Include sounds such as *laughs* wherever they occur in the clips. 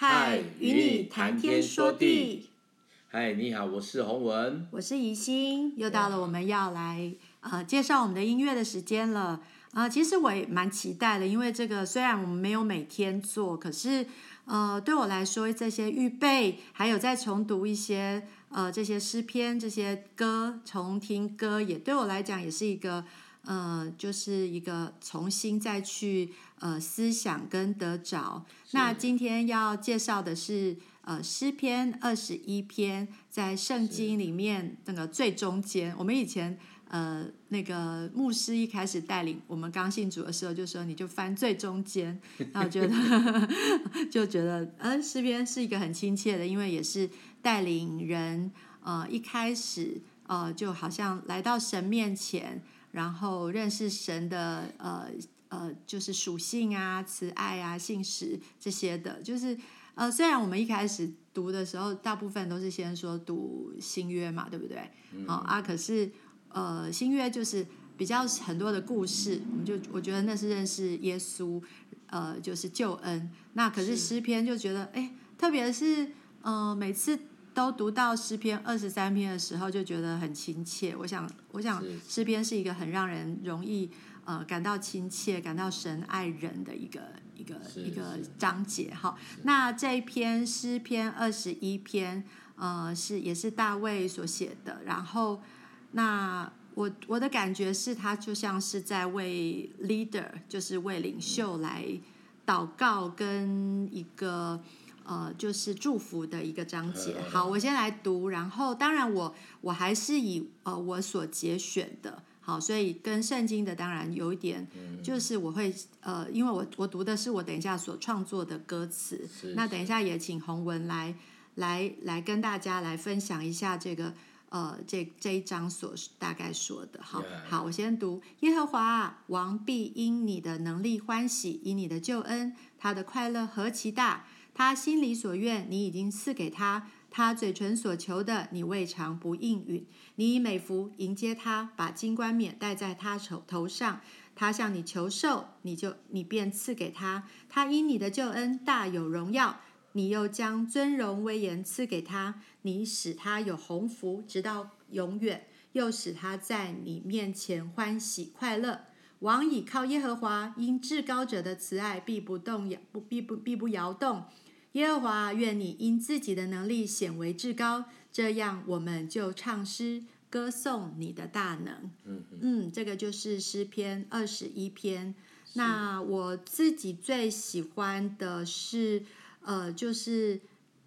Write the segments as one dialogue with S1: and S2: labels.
S1: 嗨，与你谈天说地。
S2: 嗨，你好，我是洪文，
S1: 我是宜心，又到了我们要来呃介绍我们的音乐的时间了。呃，其实我也蛮期待的，因为这个虽然我们没有每天做，可是呃对我来说，这些预备还有再重读一些呃这些诗篇、这些歌、重听歌，也对我来讲也是一个。呃，就是一个重新再去呃思想跟得着。那今天要介绍的是呃诗篇二十一篇，在圣经里面那个最中间。我们以前呃那个牧师一开始带领我们刚信主的时候，就说你就翻最中间，然后觉得 *laughs* 就觉得嗯诗篇是一个很亲切的，因为也是带领人呃一开始呃就好像来到神面前。然后认识神的呃呃，就是属性啊、慈爱啊、信实这些的，就是呃，虽然我们一开始读的时候，大部分都是先说读新约嘛，对不对？好、啊，可是呃，新约就是比较很多的故事，我们就我觉得那是认识耶稣，呃，就是救恩。那可是诗篇就觉得，哎，特别是呃，每次。都读到诗篇二十三篇的时候，就觉得很亲切。我想，我想诗篇是一个很让人容易呃感到亲切、感到神爱人的一个一个一个章节。哈，那这一篇诗篇二十一篇，呃，是也是大卫所写的。然后，那我我的感觉是他就像是在为 leader，就是为领袖来祷告，跟一个。呃，就是祝福的一个章节。好，我先来读，然后当然我我还是以呃我所节选的，好，所以跟圣经的当然有一点，就是我会呃，因为我我读的是我等一下所创作的歌词，那等一下也请洪文来来来跟大家来分享一下这个呃这这一章所大概说的。好，好，我先读：耶和华王必因你的能力欢喜，以你的救恩，他的快乐何其大。他心里所愿，你已经赐给他；他嘴唇所求的，你未尝不应允。你以美福迎接他，把金冠冕戴在他头头上。他向你求寿，你就你便赐给他。他因你的救恩大有荣耀，你又将尊荣威严赐给他。你使他有鸿福，直到永远，又使他在你面前欢喜快乐。王倚靠耶和华，因至高者的慈爱必不动摇，不必不必不摇动。耶和华，愿你因自己的能力显为至高，这样我们就唱诗歌颂你的大能。嗯嗯，这个就是诗篇二十一篇。那我自己最喜欢的是，呃，就是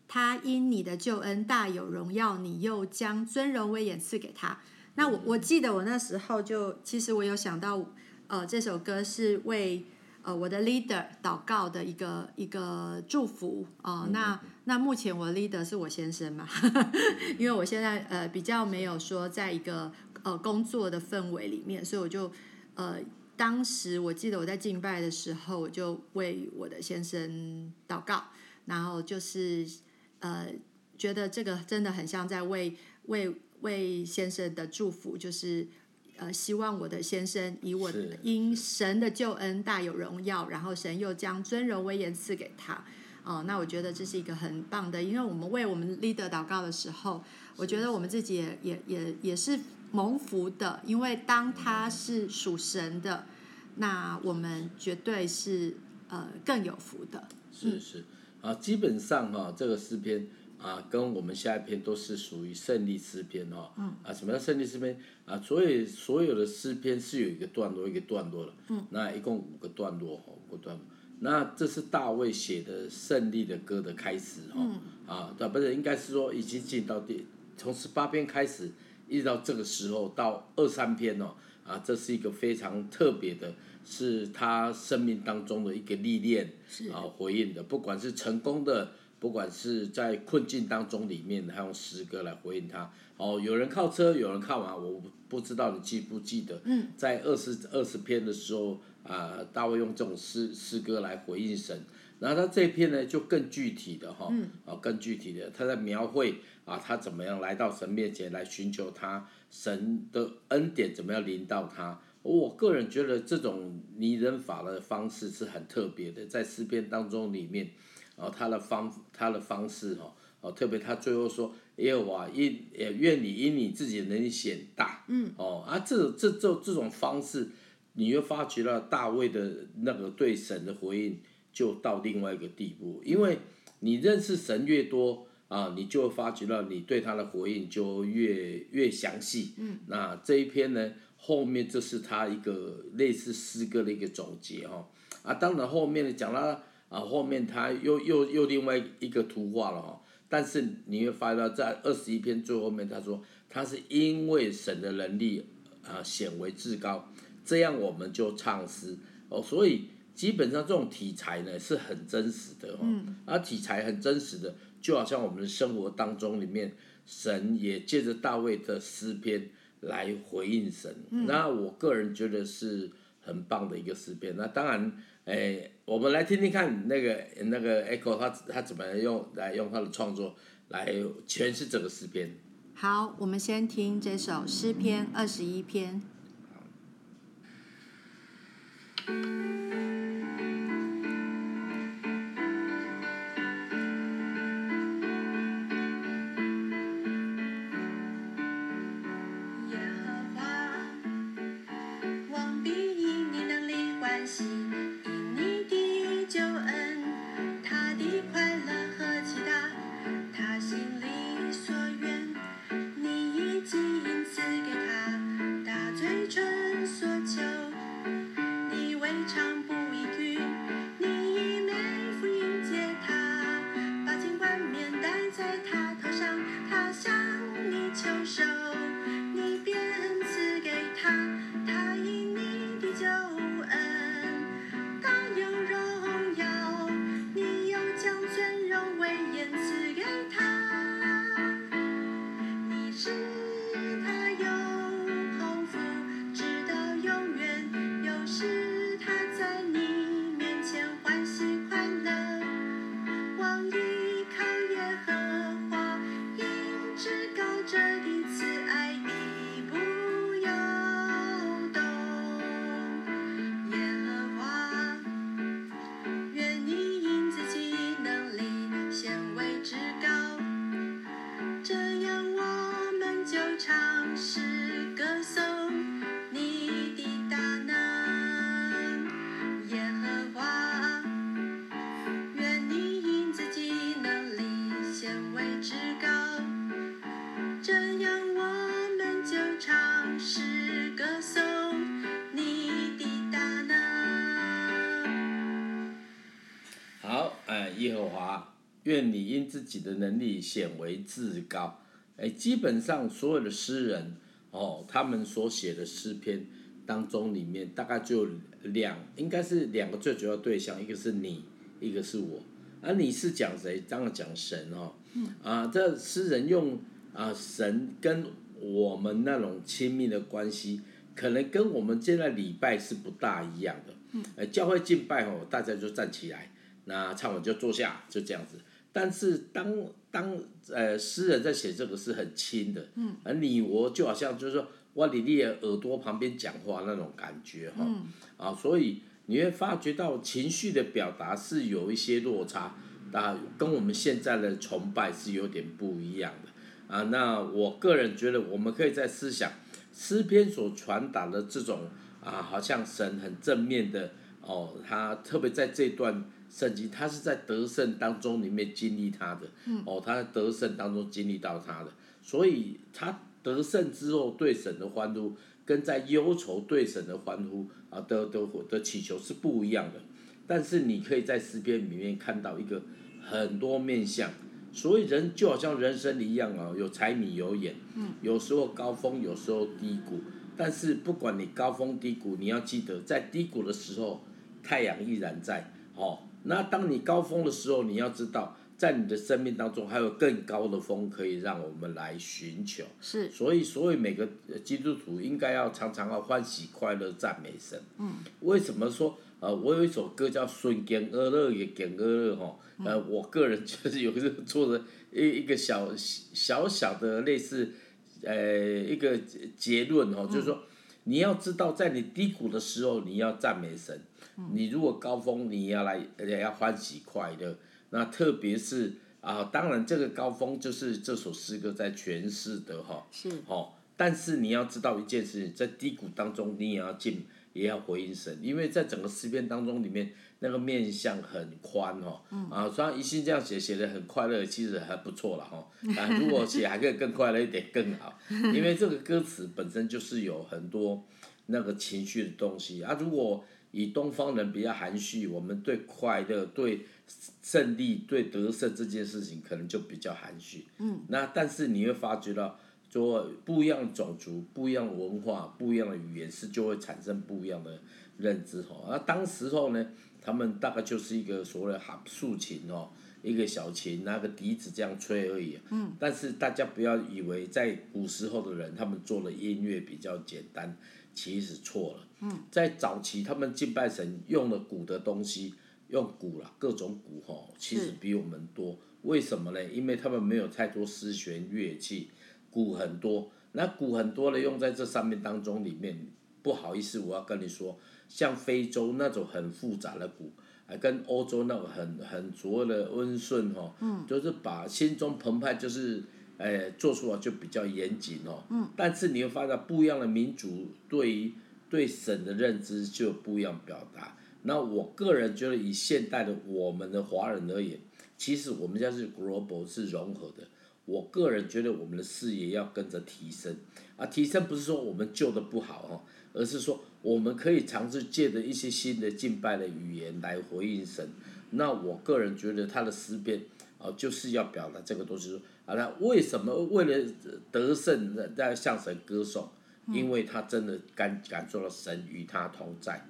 S1: 他因你的救恩大有荣耀，你又将尊荣威严赐给他。那我我记得我那时候就，其实我有想到，呃，这首歌是为。呃，我的 leader 祷告的一个一个祝福啊、呃，那那目前我的 leader 是我先生嘛，*laughs* 因为我现在呃比较没有说在一个呃工作的氛围里面，所以我就呃当时我记得我在敬拜的时候，我就为我的先生祷告，然后就是呃觉得这个真的很像在为为为先生的祝福，就是。呃，希望我的先生以我因神的救恩大有荣耀，然后神又将尊荣威严赐给他。哦、呃，那我觉得这是一个很棒的，因为我们为我们 leader 祷告的时候，我觉得我们自己也也也也是蒙福的，因为当他是属神的，那我们绝对是呃更有福的。
S2: 是是啊，基本上哈、啊，这个诗篇。啊，跟我们下一篇都是属于胜利诗篇哦。嗯。啊，什么叫胜利诗篇？啊，所以所有的诗篇是有一个段落一个段落的。嗯。那一共五个段落哈，五个段落。那这是大卫写的胜利的歌的开始哈。嗯。啊，对，不是，应该是说已经进到第从十八篇开始，一直到这个时候到二三篇哦。啊，这是一个非常特别的，是他生命当中的一个历练。是。啊，回应的，不管是成功的。不管是在困境当中里面，他用诗歌来回应他。哦，有人靠车，有人靠马，我不知道你记不记得，嗯、在二十二十篇的时候，啊、呃，大卫用这种诗诗歌来回应神。然后他这篇呢，就更具体的哈，啊、嗯哦，更具体的，他在描绘啊，他怎么样来到神面前来寻求他神的恩典，怎么样临到他。我个人觉得这种拟人法的方式是很特别的，在诗篇当中里面。哦，他的方他的方式哦，哦，特别他最后说耶和华因也愿你因你自己的能力显大，嗯，哦啊，这这这这种方式，你会发觉了大卫的那个对神的回应就到另外一个地步，因为你认识神越多啊，你就会发觉到你对他的回应就越越详细，嗯，那这一篇呢，后面这是他一个类似诗歌的一个总结哈，啊，当然后面呢讲到。啊，后面他又又又另外一个图画了哈，但是你会发现到在二十一篇最后面，他说他是因为神的能力啊显为至高，这样我们就唱诗。哦，所以基本上这种题材呢是很真实的哦，而题材很真实的，就好像我们的生活当中里面，神也借着大卫的诗篇来回应神，那我个人觉得是很棒的一个诗篇，那当然。哎，我们来听听看那个那个 Echo 他他怎么用来用他的创作来诠释这个诗篇。
S1: 好，我们先听这首诗篇二十一篇。
S2: 愿你因自己的能力显为至高。哎，基本上所有的诗人哦，他们所写的诗篇当中，里面大概就两，应该是两个最主要对象，一个是你，一个是我。而、啊、你是讲谁？当然讲神哦。啊，这诗人用啊神跟我们那种亲密的关系，可能跟我们现在礼拜是不大一样的。嗯。教会敬拜哦，大家就站起来。那唱完就坐下，就这样子。但是当当呃诗人在写这个是很轻的，嗯，而你我就好像就是说，我你你的耳朵旁边讲话那种感觉哈，嗯、啊，所以你会发觉到情绪的表达是有一些落差，啊，跟我们现在的崇拜是有点不一样的啊。那我个人觉得，我们可以在思想诗篇所传达的这种啊，好像神很正面的哦，他特别在这段。圣经，他是在得胜当中里面经历他的，嗯、哦，他在得胜当中经历到他的，所以他得胜之后对神的欢呼，跟在忧愁对神的欢呼啊的的的祈求是不一样的。但是你可以在诗篇里面看到一个很多面相，所以人就好像人生一样啊，有柴米油盐，嗯、有时候高峰，有时候低谷。但是不管你高峰低谷，你要记得在低谷的时候，太阳依然在，哦。那当你高峰的时候，你要知道，在你的生命当中还有更高的峰可以让我们来寻求。
S1: 是。所
S2: 以，所以每个基督徒应该要常常要欢喜快乐赞美神。嗯。为什么说呃，我有一首歌叫《顺见阿乐也见阿乐》哈？呃，我个人就是有个做的一一个小小小的类似呃一个结论哦，就是说你要知道，在你低谷的时候，你要赞美神。你如果高峰，你要来，也要欢喜快乐，那特别是啊，当然这个高峰就是这首诗歌在诠释的哈。
S1: 是。
S2: 哦，但是你要知道一件事情，在低谷当中，你也要进，也要回应神，因为在整个诗篇当中里面，那个面相很宽哦。嗯。啊，虽然一心这样写，写的很快乐，其实还不错了哈。啊，如果写还可以更快乐一点更好，因为这个歌词本身就是有很多那个情绪的东西啊。如果以东方人比较含蓄，我们对快乐、对胜利、对得胜这件事情可能就比较含蓄。嗯。那但是你会发觉到，说不一样的种族、不一样的文化、不一样的语言，是就会产生不一样的认知哈。那当时候呢，他们大概就是一个所谓的哈竖琴哦，一个小琴拿个笛子这样吹而已。嗯。但是大家不要以为在古时候的人，他们做的音乐比较简单。其实错了，在早期他们敬拜神用了鼓的东西，用鼓啦，各种鼓吼，其实比我们多。为什么呢？因为他们没有太多丝弦乐器，鼓很多，那鼓很多的用在这上面当中里面，不好意思，我要跟你说，像非洲那种很复杂的鼓，还跟欧洲那种很很拙的温顺吼，就是把心中澎湃就是。哎，做出来就比较严谨哦。嗯。但是你会发现不一样的民族对于对神的认知就不一样表达。那我个人觉得，以现代的我们的华人而言，其实我们家是 global 是融合的。我个人觉得我们的视野要跟着提升啊，提升不是说我们旧的不好哦，而是说我们可以尝试借着一些新的敬拜的语言来回应神。那我个人觉得他的诗篇啊，就是要表达这个东西。好了，为什么为了得胜在向神歌颂？因为他真的感感受到神与他同在，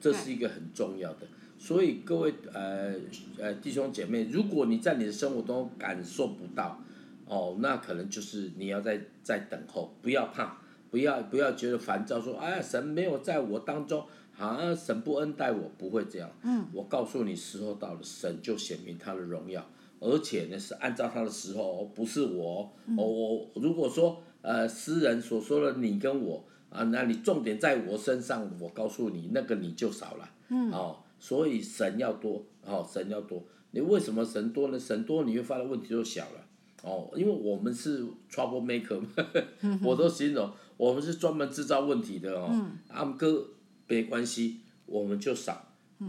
S2: 这是一个很重要的。所以各位呃呃弟兄姐妹，如果你在你的生活中感受不到，哦，那可能就是你要在在等候，不要怕，不要不要觉得烦躁，说哎呀神没有在我当中，好像神不恩待我，不会这样。嗯，我告诉你，时候到了，神就显明他的荣耀。而且呢，是按照他的时候，不是我。嗯、我如果说呃，诗人所说的你跟我啊，那你重点在我身上，我告诉你，那个你就少了。嗯。哦，所以神要多，哦，神要多。你为什么神多呢？神多，你会发现问题就小了。哦，因为我们是 trouble maker，*laughs* 我都形容我们是专门制造问题的哦。嗯。阿们哥，没关系，我们就少。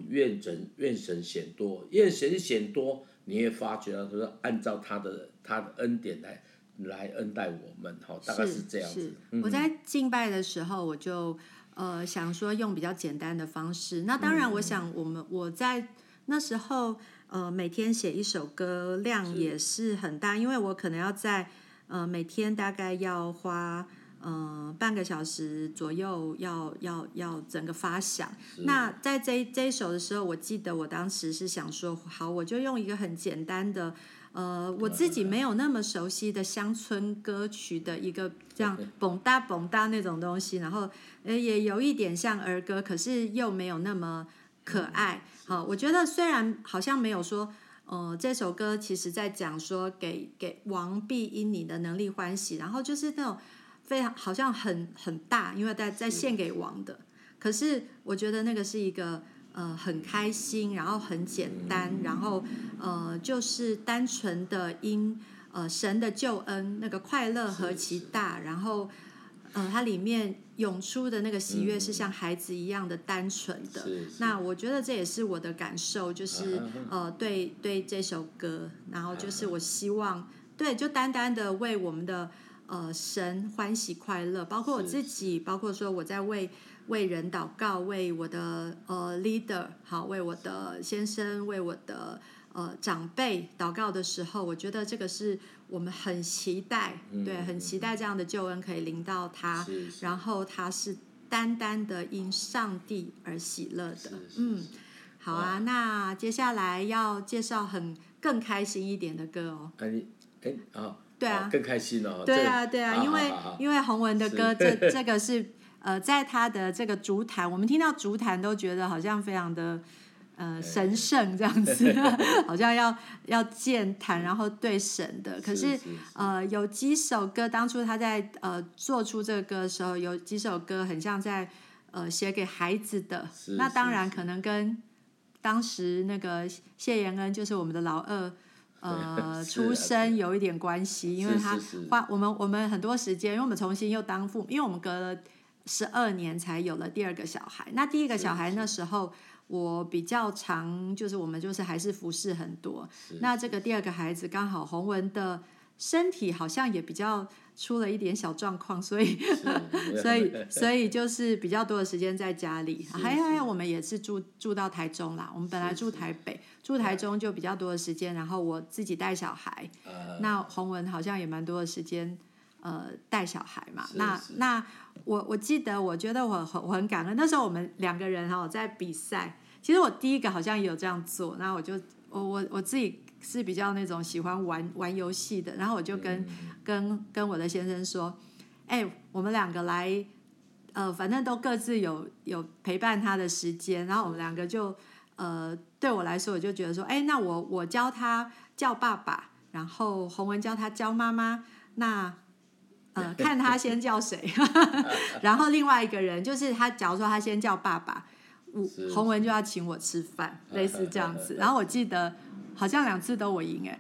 S2: 愿神愿神显多，愿神显多。你也发觉到，说按照他的他的恩典来来恩待我们，哈，大概是这样子。
S1: 我在敬拜的时候，我就呃想说用比较简单的方式。那当然，我想我们我在那时候呃每天写一首歌量也是很大，因为我可能要在呃每天大概要花。嗯、呃，半个小时左右要要要整个发响。那在这这一首的时候，我记得我当时是想说，好，我就用一个很简单的，呃，我自己没有那么熟悉的乡村歌曲的一个这样蹦哒蹦哒那种东西，然后呃也有一点像儿歌，可是又没有那么可爱。好，我觉得虽然好像没有说，呃，这首歌其实在讲说给给王碧因你的能力欢喜，然后就是那种。非常好像很很大，因为在在献给王的。可是我觉得那个是一个呃很开心，然后很简单，然后呃就是单纯的因呃神的救恩那个快乐何其大，然后呃它里面涌出的那个喜悦是像孩子一样的单纯的。那我觉得这也是我的感受，就是 *laughs* 呃对对这首歌，然后就是我希望对就单单的为我们的。呃，神欢喜快乐，包括我自己，包括说我在为为人祷告，为我的呃 leader 好，为我的先生，为我的呃长辈祷告的时候，我觉得这个是我们很期待，嗯、对，很期待这样的救恩可以临到他，然后他是单单的因上帝而喜乐的，嗯，好啊，那接下来要介绍很更开心一点的歌哦，
S2: 哎哎啊。
S1: 对啊，
S2: 哦、更开心了。
S1: 对啊，对啊，因为因为洪文的歌，这这个是呃，在他的这个竹坛，我们听到竹坛都觉得好像非常的呃神圣这样子，*laughs* 好像要要建坛，然后对神的。可是呃，有几首歌，当初他在呃做出这个歌的时候，有几首歌很像在呃写给孩子的。那当然可能跟当时那个谢延恩就是我们的老二，呃，*laughs* 出生有一点关系，因为他花我们我们很多时间，因为我们重新又当父母，因为我们隔了十二年才有了第二个小孩。那第一个小孩那时候我比较长，就是我们就是还是服侍很多。那这个第二个孩子刚好洪文的身体好像也比较。出了一点小状况，所以 *laughs* 所以 *laughs* 所以就是比较多的时间在家里。还有还有，我们也是住住到台中啦。我们本来住台北，住台中就比较多的时间。然后我自己带小孩，呃、那洪文好像也蛮多的时间呃带小孩嘛。是是那那我我记得，我觉得我很我很感恩。那时候我们两个人哈在比赛，其实我第一个好像也有这样做。那我就我我我自己。是比较那种喜欢玩玩游戏的，然后我就跟、嗯、跟跟我的先生说，哎、欸，我们两个来，呃，反正都各自有有陪伴他的时间，然后我们两个就，呃，对我来说，我就觉得说，哎、欸，那我我教他叫爸爸，然后洪文教他叫妈妈，那呃，*laughs* 看他先叫谁，*laughs* 然后另外一个人就是他，假如说他先叫爸爸，我洪文就要请我吃饭，*laughs* 类似这样子，然后我记得。好像两次都我赢哎，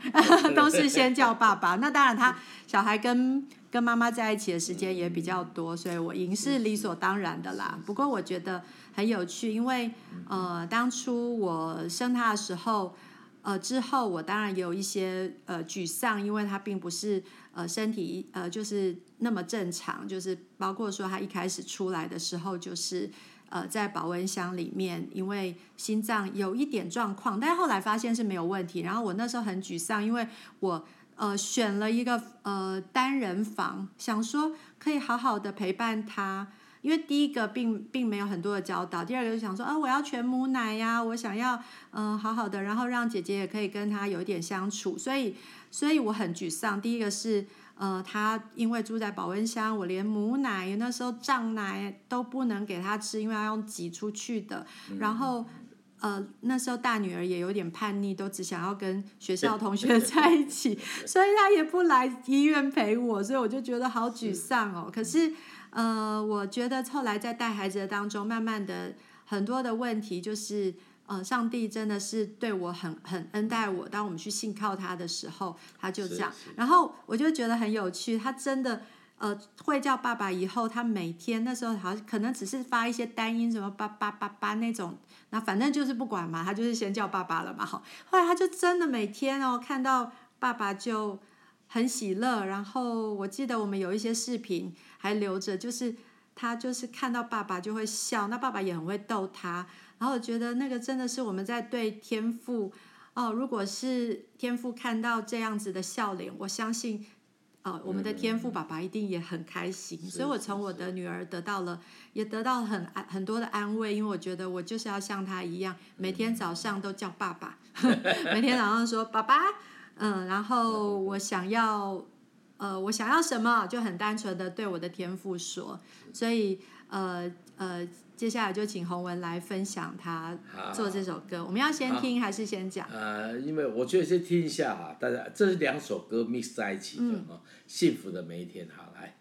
S1: 都是先叫爸爸。那当然，他小孩跟跟妈妈在一起的时间也比较多，所以我赢是理所当然的啦。不过我觉得很有趣，因为呃，当初我生他的时候，呃，之后我当然有一些呃沮丧，因为他并不是呃身体呃就是那么正常，就是包括说他一开始出来的时候就是。呃，在保温箱里面，因为心脏有一点状况，但后来发现是没有问题。然后我那时候很沮丧，因为我呃选了一个呃单人房，想说可以好好的陪伴他。因为第一个并并没有很多的教导，第二个就想说啊，我要全母奶呀，我想要嗯、呃、好好的，然后让姐姐也可以跟他有一点相处。所以，所以我很沮丧。第一个是。呃，他因为住在保温箱，我连母奶那时候胀奶都不能给他吃，因为要用挤出去的。然后，呃，那时候大女儿也有点叛逆，都只想要跟学校同学 *laughs* 在一起，所以她也不来医院陪我，所以我就觉得好沮丧哦。可是，呃，我觉得后来在带孩子的当中，慢慢的很多的问题就是。呃，上帝真的是对我很很恩待我。当我们去信靠他的时候，他就这样。然后我就觉得很有趣，他真的呃会叫爸爸。以后他每天那时候好像可能只是发一些单音，什么爸爸爸爸那种。那反正就是不管嘛，他就是先叫爸爸了嘛。好，后来他就真的每天哦看到爸爸就很喜乐。然后我记得我们有一些视频还留着，就是他就是看到爸爸就会笑，那爸爸也很会逗他。然后我觉得那个真的是我们在对天赋哦，如果是天父看到这样子的笑脸，我相信，哦，我们的天赋爸爸一定也很开心。所以我从我的女儿得到了，也得到很安很多的安慰，因为我觉得我就是要像她一样，每天早上都叫爸爸，*laughs* 每天早上说爸爸，嗯，然后我想要，呃，我想要什么，就很单纯的对我的天赋说，所以，呃，呃。接下来就请洪文来分享他做这首歌。我们要先听还是先讲？
S2: 呃，因为我觉得先听一下哈，大家这是两首歌 mix 在一起的，嗯，幸福的每一天，好来。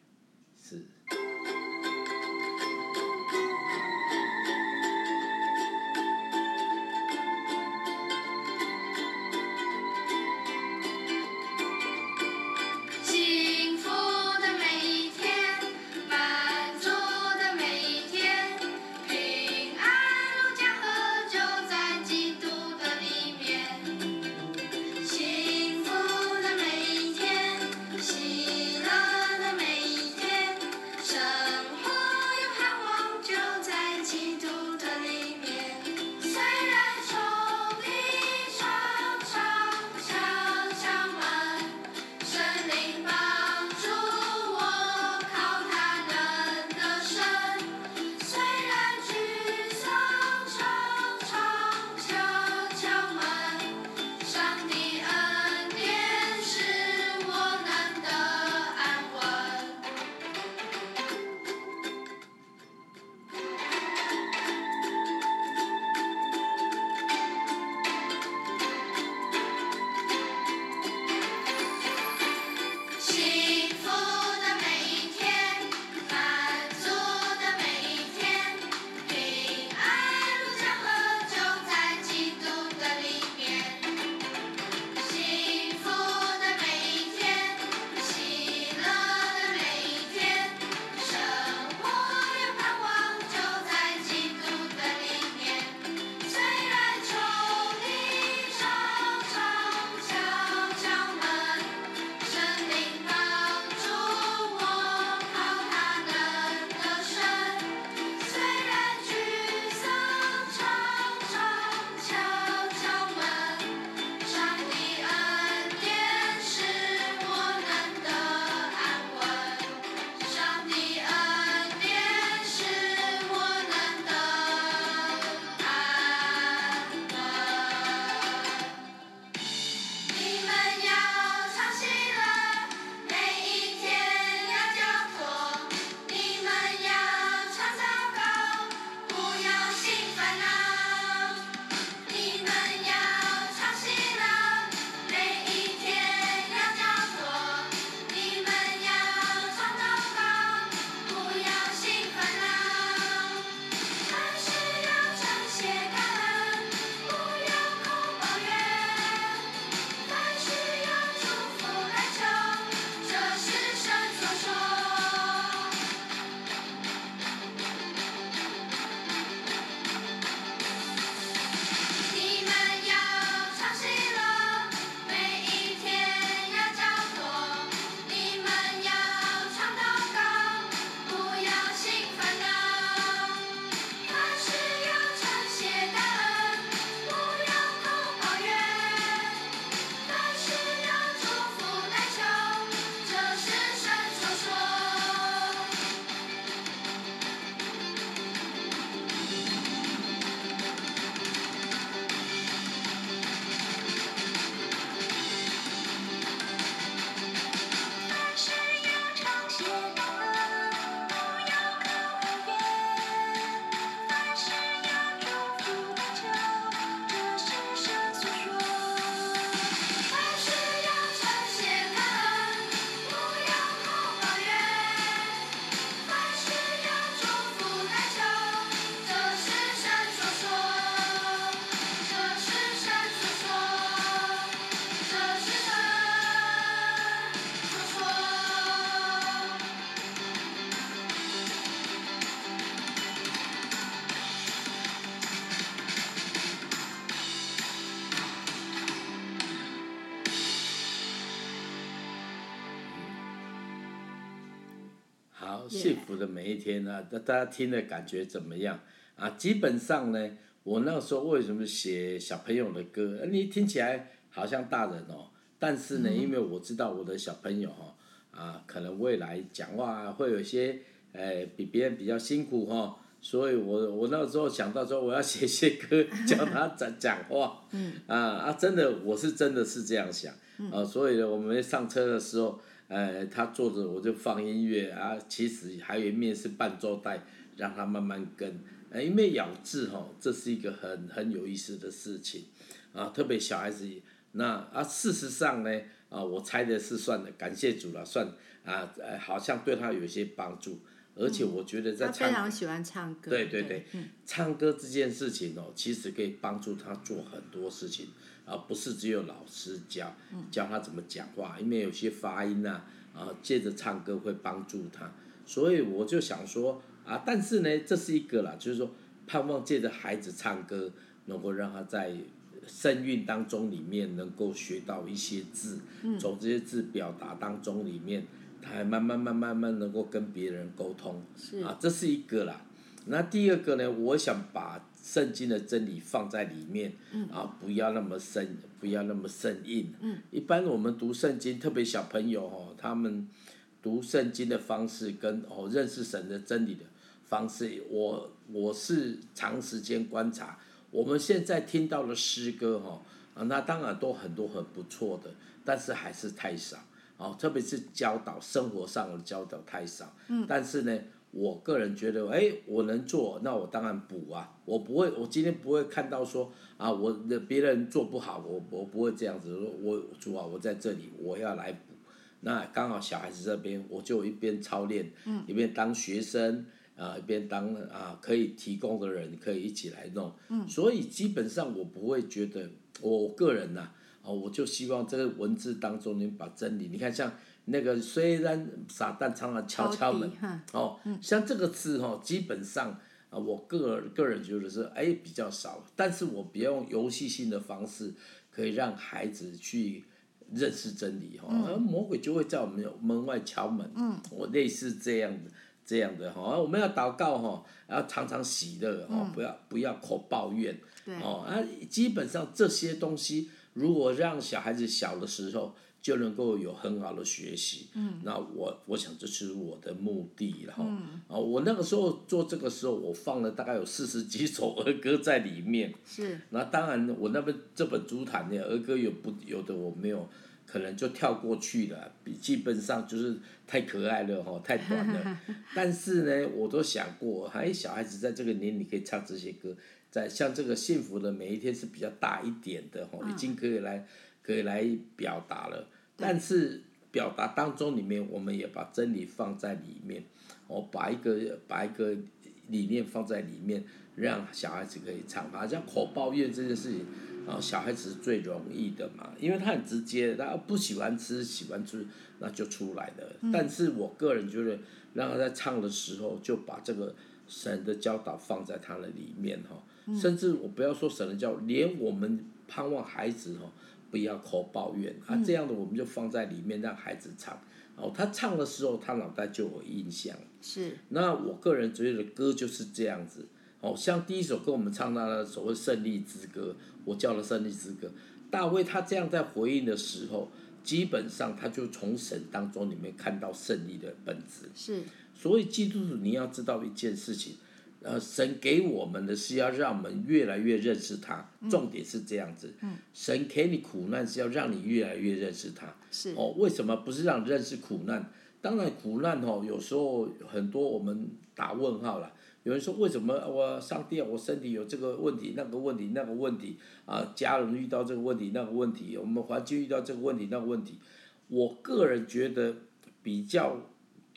S2: 幸福的每一天呢、啊，大大家听的感觉怎么样啊？基本上呢，我那个时候为什么写小朋友的歌？你听起来好像大人哦，但是呢，因为我知道我的小朋友哈啊，可能未来讲话会有些呃比别人比较辛苦哈，所以我我那个时候想到说我要写些歌 *laughs* 教他讲讲话，啊啊，真的我是真的是这样想啊，所以呢，我们上车的时候。呃，他坐着我就放音乐啊，其实还有一面是伴奏带，让他慢慢跟。呃，因为咬字哈，这是一个很很有意思的事情，啊，特别小孩子。那啊，事实上呢，啊，我猜的是算的，感谢主了，算啊，呃，好像对他有一些帮助。而且我觉得在唱，
S1: 他非常喜欢唱歌。
S2: 对对对，嗯、唱歌这件事情哦，其实可以帮助他做很多事情，而不是只有老师教教他怎么讲话，因为有些发音呐，啊，借着唱歌会帮助他。所以我就想说啊，但是呢，这是一个啦，就是说盼望借着孩子唱歌，能够让他在声韵当中里面能够学到一些字，从这些字表达当中里面。还慢慢慢慢慢能够跟别人沟通，是啊，这是一个啦。那第二个呢？我想把圣经的真理放在里面，嗯、啊，不要那么生，不要那么生硬。嗯、一般我们读圣经，特别小朋友哦，他们读圣经的方式跟哦认识神的真理的方式，我我是长时间观察。我们现在听到的诗歌哈，啊，那当然都很多很不错的，但是还是太少。哦，特别是教导生活上的教导太少，嗯，但是呢，我个人觉得，哎，我能做，那我当然补啊，我不会，我今天不会看到说啊，我的别人做不好，我我不会这样子说，我主啊，我在这里，我要来补，那刚好小孩子这边，我就一边操练，嗯，一边当学生啊，一边当啊可以提供的人，可以一起来弄，嗯，所以基本上我不会觉得，我个人呐、啊。哦，我就希望这个文字当中，你把真理，你看像那个虽然撒旦常常敲敲门，哦，像这个字哈，基本上啊，我个个人觉得是哎比较少，但是我别用游戏性的方式，可以让孩子去认识真理哈，而魔鬼就会在我们门外敲门，嗯，我类似这样的这样的哈，我们要祷告哈，要常常喜乐哦，不要不要口抱怨，对，哦啊，基本上这些东西。如果让小孩子小的时候就能够有很好的学习，嗯，那我我想这是我的目的了哈。嗯，啊，我那个时候做这个时候，我放了大概有四十几首儿歌在里面。是。那当然，我那边这本主坛的儿歌有不有的我没有，可能就跳过去了。基本上就是太可爱了哈，太短了。*laughs* 但是呢，我都想过，哎，小孩子在这个年龄可以唱这些歌。在像这个幸福的每一天是比较大一点的吼，已经可以来可以来表达了。但是表达当中里面，我们也把真理放在里面，哦，把一个把一个理念放在里面，让小孩子可以唱。好像口抱怨这件事情，啊，小孩子是最容易的嘛，因为他很直接，他不喜欢吃，喜欢吃，那就出来了。但是我个人觉得，让他在唱的时候，就把这个神的教导放在他的里面哈。甚至我不要说神的教，连我们盼望孩子哦，不要口抱怨啊，这样的我们就放在里面让孩子唱，哦，他唱的时候他脑袋就有印象。是。那我个人觉得歌就是这样子，哦，像第一首歌我们唱到的所谓胜利之歌，我叫了胜利之歌，大卫他这样在回应的时候，基本上他就从神当中里面看到胜利的本质。是。所以基督徒你要知道一件事情。呃，神给我们的是要让我们越来越认识他，重点是这样子。嗯，神给你苦难是要让你越来越认识他。是哦，为什么不是让你认识苦难？当然苦难哦，有时候很多我们打问号了。有人说，为什么我上帝啊，我身体有这个问题、那个问题、那个问题啊，家人遇到这个问题、那个问题，我们环境遇到这个问题、那个问题。我个人觉得比较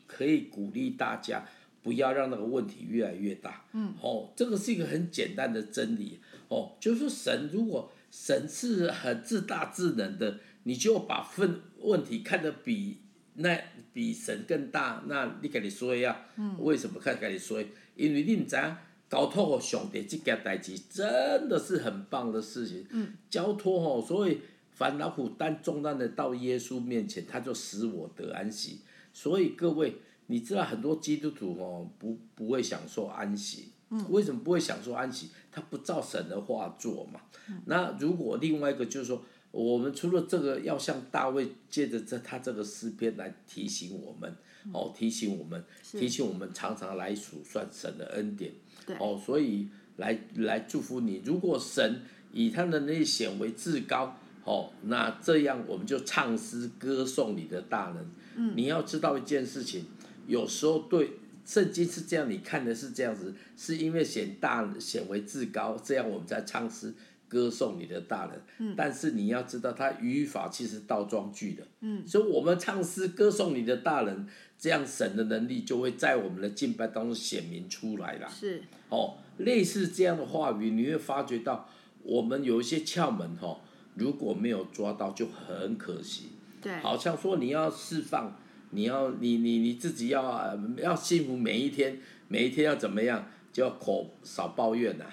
S2: 可以鼓励大家。不要让那个问题越来越大。嗯，哦，这个是一个很简单的真理。哦，就是说神如果神是很自大自能的，你就把分问题看得比那比神更大，那你跟你说呀？嗯，为什么看跟你说？因为你们讲交托上帝这件代志真的是很棒的事情。嗯，交托哦，所以烦恼苦担重担的到耶稣面前，他就使我得安息。所以各位。你知道很多基督徒哦，不不会享受安息。嗯。为什么不会享受安息？他不照神的话做嘛。嗯。那如果另外一个就是说，我们除了这个，要向大卫借着这他这个诗篇来提醒我们，哦，提醒我们，提醒我们常常来数算神的恩典。对。哦，所以来来祝福你。如果神以他的那显为至高。哦，那这样我们就唱诗歌颂你的大能。嗯，你要知道一件事情，有时候对圣经是这样，你看的是这样子，是因为显大显为至高，这样我们在唱诗歌颂你的大人。嗯，但是你要知道，它语法其实倒装句的。嗯，所以我们唱诗歌颂你的大人，这样神的能力就会在我们的敬拜当中显明出来了。是，哦，类似这样的话语，你会发觉到我们有一些窍门，哈。如果没有抓到就很可惜，对，好像说你要释放，你要你你你自己要要幸福每一天，每一天要怎么样，就要口少抱怨呐、啊。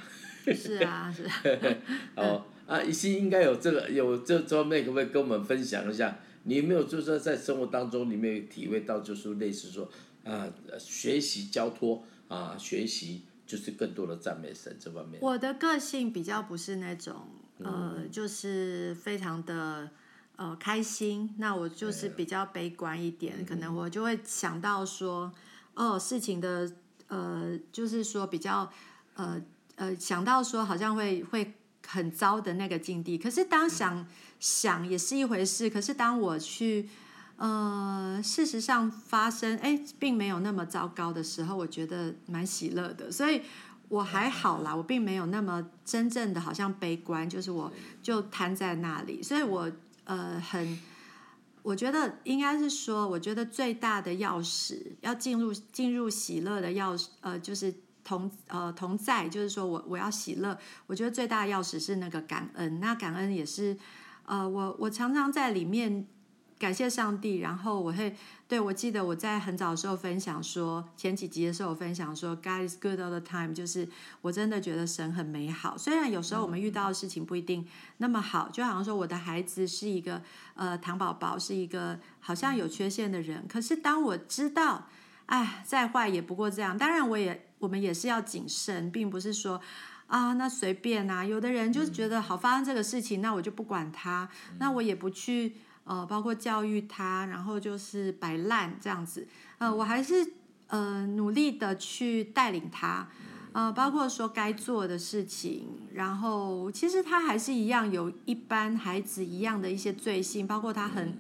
S2: 是啊，*laughs* 是啊。哦啊，一心应该有这个有这方面，可不可以跟我们分享一下？你有没有就是说在生活当中，你没有体会到，就是类似说啊，学习交托啊，学习就是更多的赞美神这方面。
S1: 我的个性比较不是那种。呃，就是非常的呃开心，那我就是比较悲观一点，可能我就会想到说，哦，事情的呃，就是说比较呃呃想到说好像会会很糟的那个境地，可是当想想也是一回事，可是当我去呃事实上发生，哎，并没有那么糟糕的时候，我觉得蛮喜乐的，所以。我还好啦，我并没有那么真正的好像悲观，就是我就瘫在那里，所以我呃很，我觉得应该是说，我觉得最大的钥匙要进入进入喜乐的钥匙，呃，就是同呃同在，就是说我我要喜乐，我觉得最大的钥匙是那个感恩，那感恩也是呃我我常常在里面。感谢上帝，然后我会对我记得我在很早的时候分享说，前几集的时候我分享说，God is good all the time，就是我真的觉得神很美好。虽然有时候我们遇到的事情不一定那么好，就好像说我的孩子是一个呃糖宝宝，是一个好像有缺陷的人。可是当我知道，哎，再坏也不过这样。当然，我也我们也是要谨慎，并不是说啊那随便啊。有的人就是觉得好发生这个事情，那我就不管他，那我也不去。呃，包括教育他，然后就是摆烂这样子。呃，我还是呃努力的去带领他。呃，包括说该做的事情，然后其实他还是一样有一般孩子一样的一些罪性，包括他很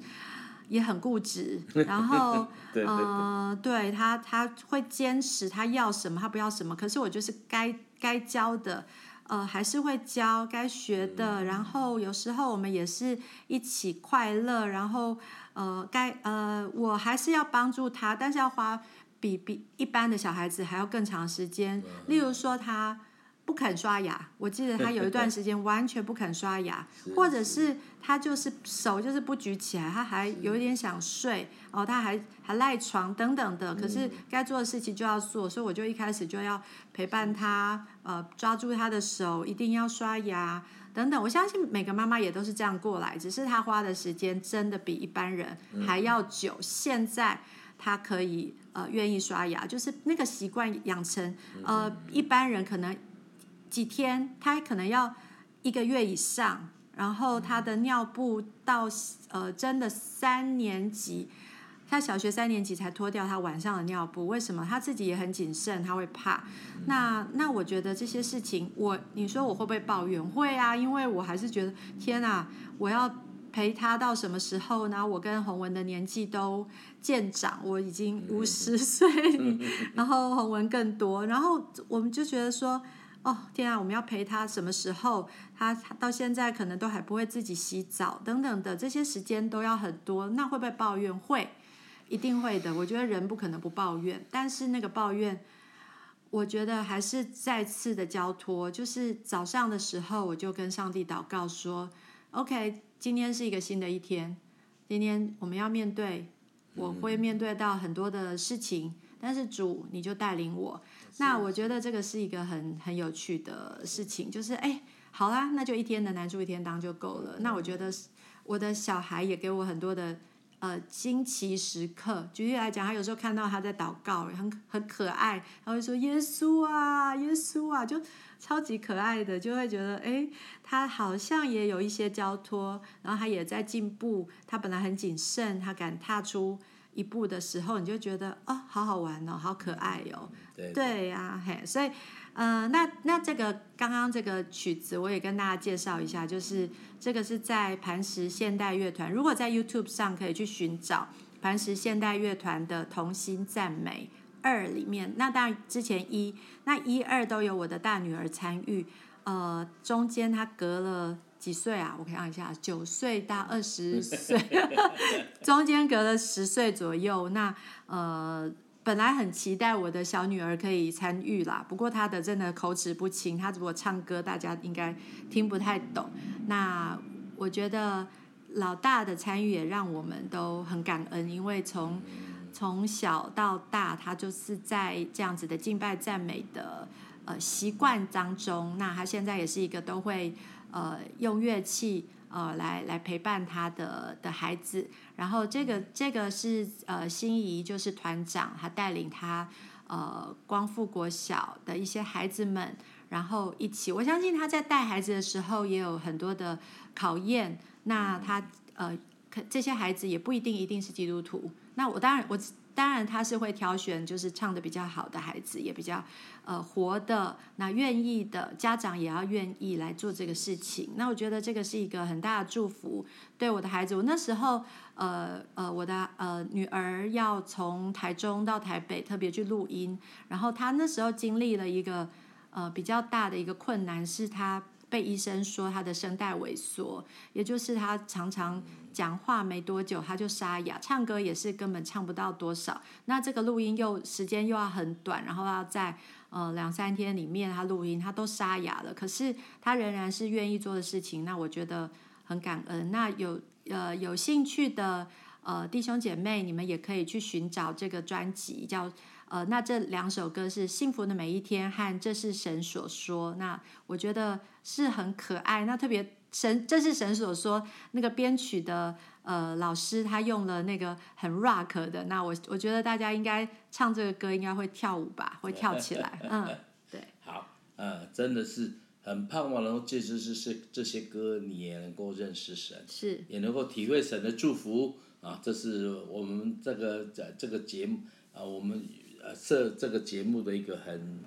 S1: 也很固执，*laughs* 然后呃，对他他会坚持他要什么，他不要什么。可是我就是该该教的。呃，还是会教该学的，然后有时候我们也是一起快乐，然后呃，该呃，我还是要帮助他，但是要花比比一般的小孩子还要更长时间。例如说他。不肯刷牙，我记得他有一段 *laughs* 时间完全不肯刷牙，或者是他就是手就是不举起来，他还有一点想睡，哦，他还还赖床等等的。可是该做的事情就要做，所以我就一开始就要陪伴他，呃，抓住他的手，一定要刷牙等等。我相信每个妈妈也都是这样过来，只是他花的时间真的比一般人还要久。现在他可以呃愿意刷牙，就是那个习惯养成，呃，一般人可能。几天，他可能要一个月以上，然后他的尿布到呃真的三年级，他小学三年级才脱掉他晚上的尿布。为什么？他自己也很谨慎，他会怕。那那我觉得这些事情，我你说我会不会抱怨？会啊，因为我还是觉得天哪，我要陪他到什么时候呢？我跟洪文的年纪都渐长，我已经五十岁，*laughs* 然后洪文更多，然后我们就觉得说。哦天啊！我们要陪他什么时候？他到现在可能都还不会自己洗澡，等等的这些时间都要很多。那会不会抱怨？会，一定会的。我觉得人不可能不抱怨，但是那个抱怨，我觉得还是再次的交托。就是早上的时候，我就跟上帝祷告说：“OK，今天是一个新的一天，今天我们要面对，我会面对到很多的事情，但是主你就带领我。”那我觉得这个是一个很很有趣的事情，就是哎，好啦，那就一天的难处一天当就够了。那我觉得我的小孩也给我很多的呃惊奇时刻。举例来讲，他有时候看到他在祷告，很很可爱，他会说耶稣啊，耶稣啊，就超级可爱的，就会觉得哎，他好像也有一些交托，然后他也在进步。他本来很谨慎，他敢踏出一步的时候，你就觉得啊、哦，好好玩哦，好可爱哦。对呀、嘿，所以。呃，那那这个刚刚这个曲子，我也跟大家介绍一下，就是这个是在磐石现代乐团，如果在 YouTube 上可以去寻找磐石现代乐团的《同心赞美二》里面，那当然之前一、那一二都有我的大女儿参与，呃，中间她隔了几岁啊？我看一下，九岁到二十岁，*laughs* 中间隔了十岁左右，那呃。本来很期待我的小女儿可以参与啦，不过她的真的口齿不清，她如果唱歌，大家应该听不太懂。那我觉得老大的参与也让我们都很感恩，因为从从小到大，他就是在这样子的敬拜赞美的呃习惯当中。那他现在也是一个都会呃用乐器。呃，来来陪伴他的的孩子，然后这个这个是呃心仪，就是团长，他带领他呃光复国小的一些孩子们，然后一起，我相信他在带孩子的时候也有很多的考验，那他呃可这些孩子也不一定一定是基督徒，那我当然我。当然，他是会挑选就是唱得比较好的孩子，也比较呃活的，那愿意的家长也要愿意来做这个事情。那我觉得这个是一个很大的祝福，对我的孩子。我那时候呃呃，我的呃女儿要从台中到台北特别去录音，然后她那时候经历了一个呃比较大的一个困难，是她。被医生说他的声带萎缩，也就是他常常讲话没多久他就沙哑，唱歌也是根本唱不到多少。那这个录音又时间又要很短，然后要在呃两三天里面他录音，他都沙哑了。可是他仍然是愿意做的事情，那我觉得很感恩。那有呃有兴趣的呃弟兄姐妹，你们也可以去寻找这个专辑叫。呃，那这两首歌是《幸福的每一天》和《这是神所说》，那我觉得是很可爱。那特别神，这是神所说，那个编曲的呃老师他用了那个很 rock 的，那我我觉得大家应该唱这个歌应该会跳舞吧，会跳起来。嗯，*laughs* 对。
S2: 好，呃，真的是很盼望，然后这是是是这些歌你也能够认识神，
S1: 是
S2: 也能够体会神的祝福啊。这是我们这个这这个节目啊，我们。呃，设这个节目的一个很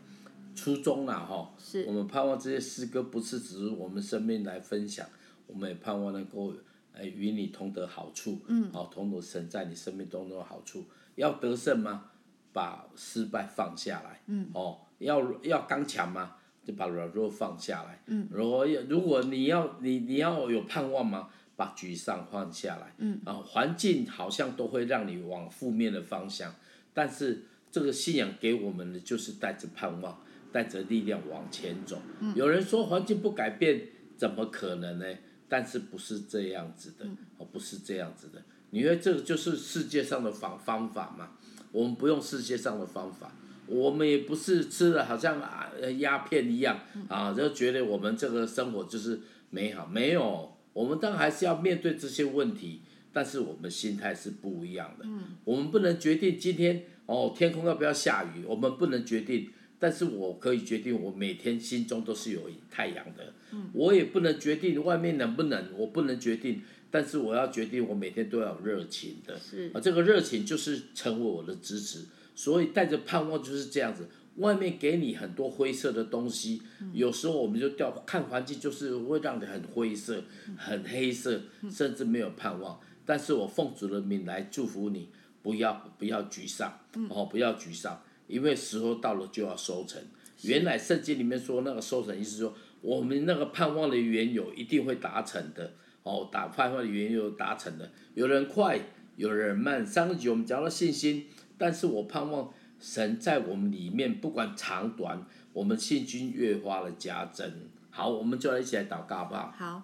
S2: 初衷啦，哈，
S1: 是
S2: 我们盼望这些诗歌不是只是我们生命来分享，我们也盼望能够哎与你同得好处，嗯，好，同得神在你生命当中的好处。要得胜吗？把失败放下来，嗯，哦，要要刚强吗？就把软弱放下来，嗯，如果如果你要你你要有盼望吗？把沮丧放下来，嗯，啊，环境好像都会让你往负面的方向，但是。这个信仰给我们的就是带着盼望，带着力量往前走。嗯、有人说环境不改变怎么可能呢？但是不是这样子的，哦，不是这样子的。你以为这个就是世界上的方方法嘛？我们不用世界上的方法，我们也不是吃了好像啊鸦片一样啊，就觉得我们这个生活就是美好。没有，我们当然还是要面对这些问题，但是我们心态是不一样的。嗯、我们不能决定今天。哦，天空要不要下雨？我们不能决定，但是我可以决定，我每天心中都是有太阳的。嗯。我也不能决定外面冷不冷，我不能决定，但是我要决定，我每天都要有热情的。是。啊，这个热情就是成为我的支持，所以带着盼望就是这样子。外面给你很多灰色的东西，嗯、有时候我们就掉看环境，就是会让你很灰色、很黑色，甚至没有盼望。但是我奉主的名来祝福你。不要不要沮丧，哦，不要沮丧，因为时候到了就要收成。原来圣经里面说那个收成，意思说我们那个盼望的缘由一定会达成的，哦，打盼望的缘由达成的，有人快，有人慢。上个集我们讲到信心，但是我盼望神在我们里面不管长短，我们信心越发的加增。好，我们就来一起来祷告，吧好？
S1: 好。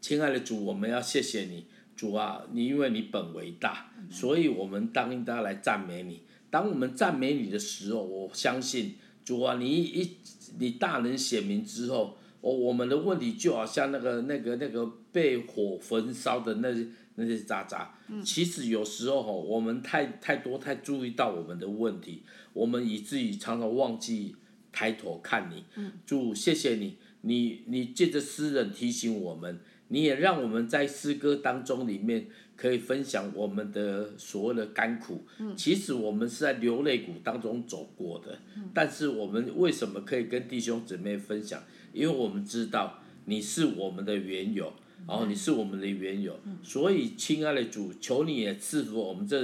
S2: 亲爱的主，我们要谢谢你。主啊，你因为你本为大，所以我们当应当来赞美你。当我们赞美你的时候，我相信主啊，你一你大能显明之后，我我们的问题就好像那个那个那个被火焚烧的那些那些渣渣。其实有时候我们太太多太注意到我们的问题，我们以至于常常忘记抬头看你。主，谢谢你，你你借着诗人提醒我们，你也让我们在诗歌当中里面可以分享我们的所谓的甘苦。其实我们是在流泪谷当中走过的，但是我们为什么可以跟弟兄姊妹分享？因为我们知道你是我们的缘由。哦，你是我们的缘由，所以亲爱的主，求你也赐福我们这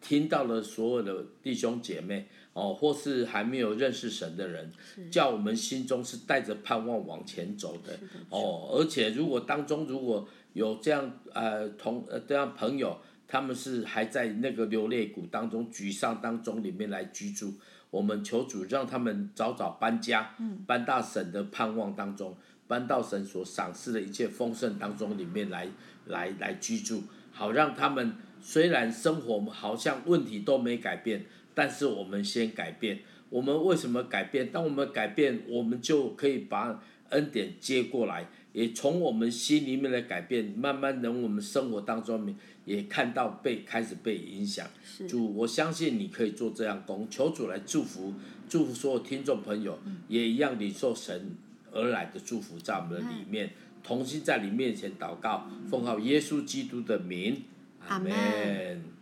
S2: 听到了所有的弟兄姐妹，哦，或是还没有认识神的人，叫我们心中是带着盼望往前走的，哦，而且如果当中如果有这样呃同呃这样朋友，他们是还在那个流泪谷当中、沮丧当中里面来居住，我们求主让他们早早搬家，搬到神的盼望当中。搬到神所赏赐的一切丰盛当中里面来，来来居住，好让他们虽然生活好像问题都没改变，但是我们先改变。我们为什么改变？当我们改变，我们就可以把恩典接过来，也从我们心里面的改变，慢慢能我们生活当中也看到被开始被影响。主，我相信你可以做这样工，求主来祝福，祝福所有听众朋友，也一样领受神。而来的祝福在我们的里面，同心在你面前祷告，奉好耶稣基督的名，阿门。